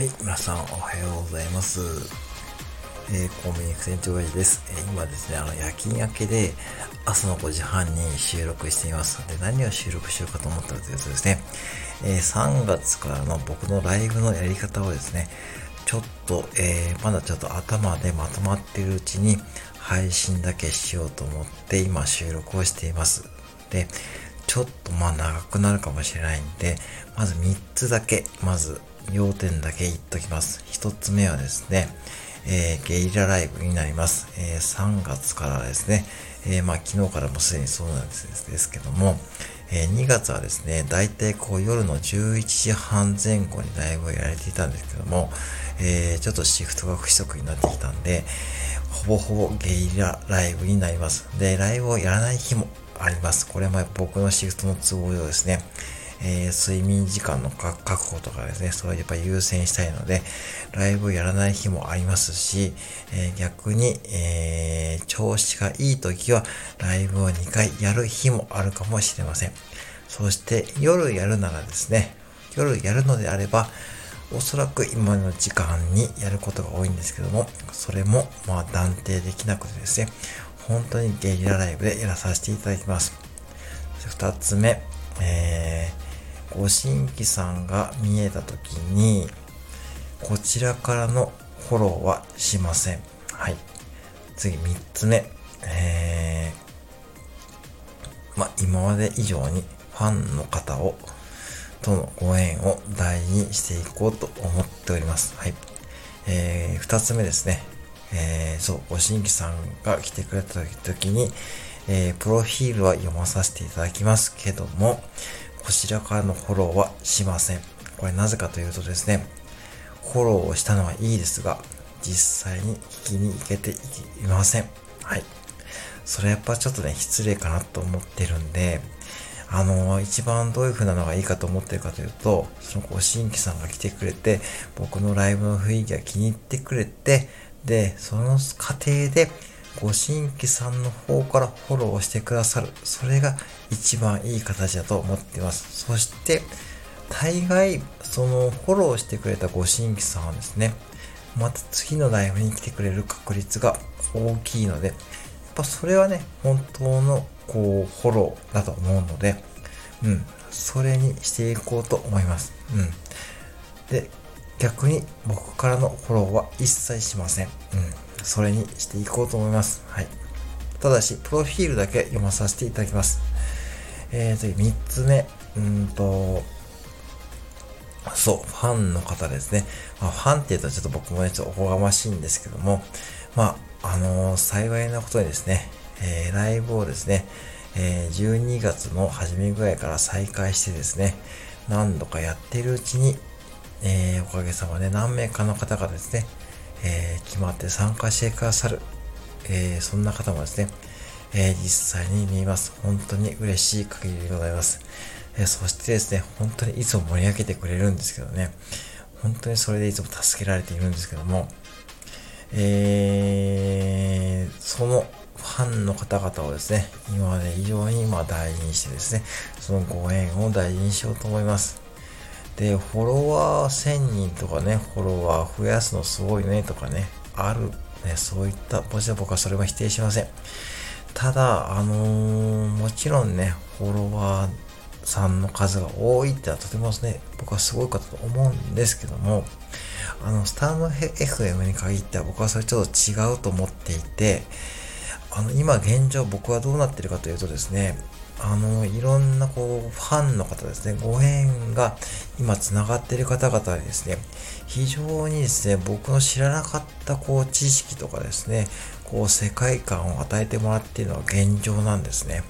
はい、皆さんおはようございます。えー、コンビニ店長です。えー、今ですね、あの、夜勤明けで朝の5時半に収録しています。で、何を収録しようかと思ったらというとですね、えー、3月からの僕のライブのやり方をですね、ちょっと、えー、まだちょっと頭でまとまっているうちに配信だけしようと思って今収録をしています。で、ちょっとまあ長くなるかもしれないんで、まず3つだけ、まず要点だけ言っときます。1つ目はですね、えー、ゲリラライブになります。えー、3月からですね、えー、まあ昨日からもすでにそうなんですですけども、え2月はですね、だいたいこう夜の11時半前後にライブをやられていたんですけども、えちょっとシフトが不規則になってきたんで、ほぼほぼゲリラライブになります。で、ライブをやらない日もあります。これも僕のシフトの都合上ですね。えー、睡眠時間の確保とかですね、それをやっぱ優先したいので、ライブをやらない日もありますし、えー、逆に、えー、調子がいい時はライブを2回やる日もあるかもしれません。そして夜やるならですね、夜やるのであれば、おそらく今の時間にやることが多いんですけども、それもまあ断定できなくてですね、本当にゲリラライブでやらさせていただきます。二つ目、えーご新規さんが見えた時に、こちらからのフォローはしません。はい。次、3つ目。えー、ま今まで以上にファンの方を、とのご縁を大事にしていこうと思っております。はい。えー、2つ目ですね。えー、そう、ご新規さんが来てくれた時に、えー、プロフィールは読まさせていただきますけども、こちらからのフォローはしません。これなぜかというとですね、フォローをしたのはいいですが、実際に聞きに行けていません。はい。それやっぱちょっとね、失礼かなと思ってるんで、あの、一番どういう風なのがいいかと思ってるかというと、そのご新規さんが来てくれて、僕のライブの雰囲気が気に入ってくれて、で、その過程で、ご新規さんの方からフォローしてくださる。それが一番いい形だと思っています。そして、大概、そのフォローしてくれたご新規さんはですね、また次のライブに来てくれる確率が大きいので、やっぱそれはね、本当のこう、フォローだと思うので、うん、それにしていこうと思います。うん。で、逆に僕からのフォローは一切しません。うん。それにしていこうと思います。はい。ただし、プロフィールだけ読まさせていただきます。えー、次、3つ目。うんと、そう、ファンの方ですね。まあ、ファンって言うとちょっと僕もね、ちょっとおこがましいんですけども、まあ、あのー、幸いなことにですね、えー、ライブをですね、えー、12月の初めぐらいから再開してですね、何度かやってるうちに、えー、おかげさまで何名かの方がですね、えー、決まって参加してくださる、えー、そんな方もですね、え、実際に見ます。本当に嬉しい限りでございます。えそしてですね、本当にいつも盛り上げてくれるんですけどね、本当にそれでいつも助けられているんですけども、えー、そのファンの方々をですね、今まで以上にま大事にしてですね、そのご縁を大事にしようと思います。で、フォロワー1000人とかね、フォロワー増やすのすごいねとかね、ある、ね、そういった、もちろん僕はそれは否定しません。ただ、あのー、もちろんね、フォロワーさんの数が多いってのはとてもね、僕はすごいことと思うんですけども、あの、スターの FM に限っては僕はそれちょっと違うと思っていて、あの、今現状僕はどうなってるかというとですね、あの、いろんなこう、ファンの方ですね、ご縁が今繋がっている方々にですね、非常にですね、僕の知らなかったこう、知識とかですね、こう、世界観を与えてもらっているのが現状なんですね。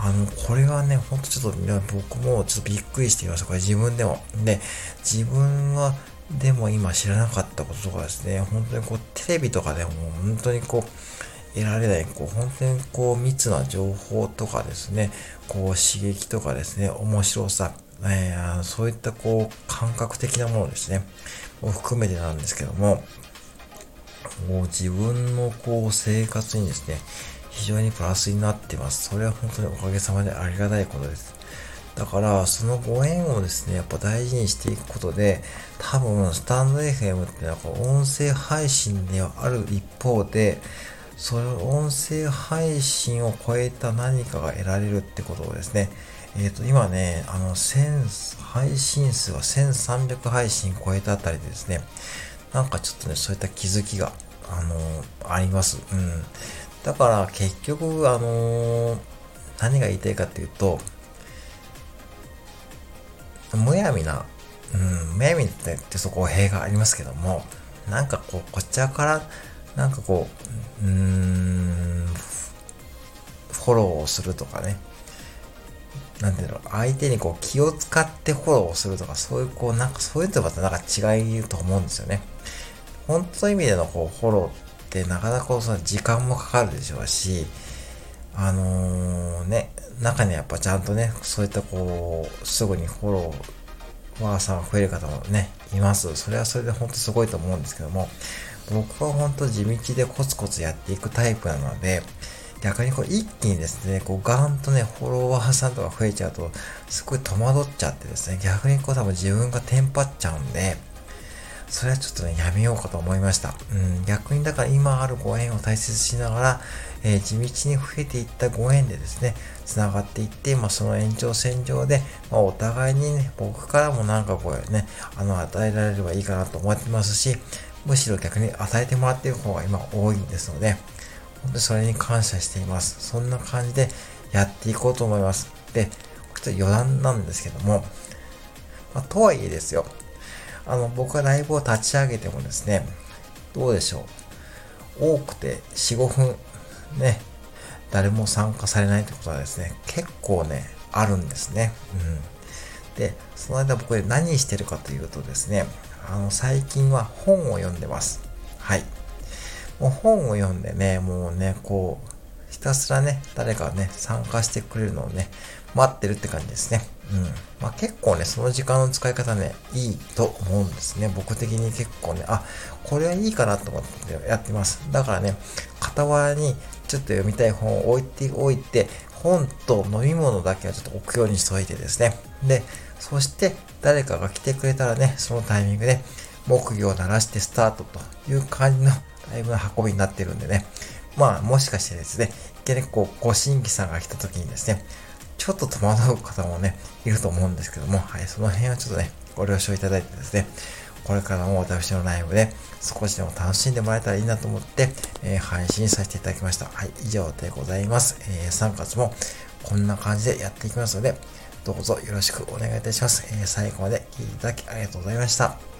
あの、これはね、ほんとちょっと、僕もちょっとびっくりしていました。これ自分でも。で、自分は、でも今知らなかったこととかですね、本当にこう、テレビとかでも本当にこう、得られない、こう、本当にこう、密な情報とかですね、こう、刺激とかですね、面白さ、えー、そういったこう、感覚的なものですね、を含めてなんですけども、もう自分のこう、生活にですね、非常にプラスになってます。それは本当におかげさまでありがたいことです。だから、そのご縁をですね、やっぱ大事にしていくことで、多分、スタンド FM ってなんか音声配信ではある一方で、その音声配信を超えた何かが得られるってことをですね、えっ、ー、と、今ね、あの、1000、配信数は1300配信超えたあたりでですね、なんかちょっとね、そういった気づきが、あのー、あります。うん。だから結局、あのー、何が言いたいかっていうと、むやみな、うん、むやみってそこ弊がありますけども、なんかこう、こちらから、なんかこう、うーん、フォローをするとかね、なんていうの、相手にこう気を使ってフォローをするとか、そういうこう、なんかそういうとまたなんか違いと思うんですよね。本当の意味でのこうフォローってなかなかその時間もかかるでしょうし、あのー、ね、中にはやっぱちゃんとね、そういったこう、すぐにフォロー、ワーさんが増える方もね、います。それはそれで本当すごいと思うんですけども、僕は本当地道でコツコツやっていくタイプなので、逆にこう一気にですね、こうガーンとね、フォロワーさんとか増えちゃうと、すごい戸惑っちゃってですね、逆にこう多分自分がテンパっちゃうんで、それはちょっとね、やめようかと思いました。うん、逆にだから今あるご縁を大切しながら、えー、地道に増えていったご縁でですね、繋がっていって、まあ、その延長線上で、まあ、お互いにね、僕からもなんかこうね、あの、与えられればいいかなと思ってますし、むしろ逆に与えてもらっている方が今多いんですので、本当にそれに感謝しています。そんな感じでやっていこうと思います。で、ちょっと余談なんですけども、まあ、とはいえですよ、あの、僕がライブを立ち上げてもですね、どうでしょう。多くて4、5分、ね、誰も参加されないってことはですね、結構ね、あるんですね。うん。で、その間僕で何してるかというとですね、あの、最近は本を読んでます。はい。もう本を読んでね、もうね、こう、ひたすらね、誰かね、参加してくれるのをね、待ってるって感じですね。うん。まあ結構ね、その時間の使い方ね、いいと思うんですね。僕的に結構ね、あ、これはいいかなと思ってやってます。だからね、傍らにちょっと読みたい本を置いておいて、本と飲み物だけはちょっと置くようにしておいてですね。で、そして誰かが来てくれたらね、そのタイミングで木魚を鳴らしてスタートという感じのだいぶ運びになってるんでね。まあ、もしかしてですね、一見ね、こう、ご新規さんが来た時にですね、ちょっと戸惑う方もね、いると思うんですけども、はい、その辺はちょっとね、ご了承いただいてですね、これからも私のライブで少しでも楽しんでもらえたらいいなと思って、えー、配信させていただきました。はい、以上でございます。えー、3月もこんな感じでやっていきますので、どうぞよろしくお願いいたします。えー、最後まで聴いていただきありがとうございました。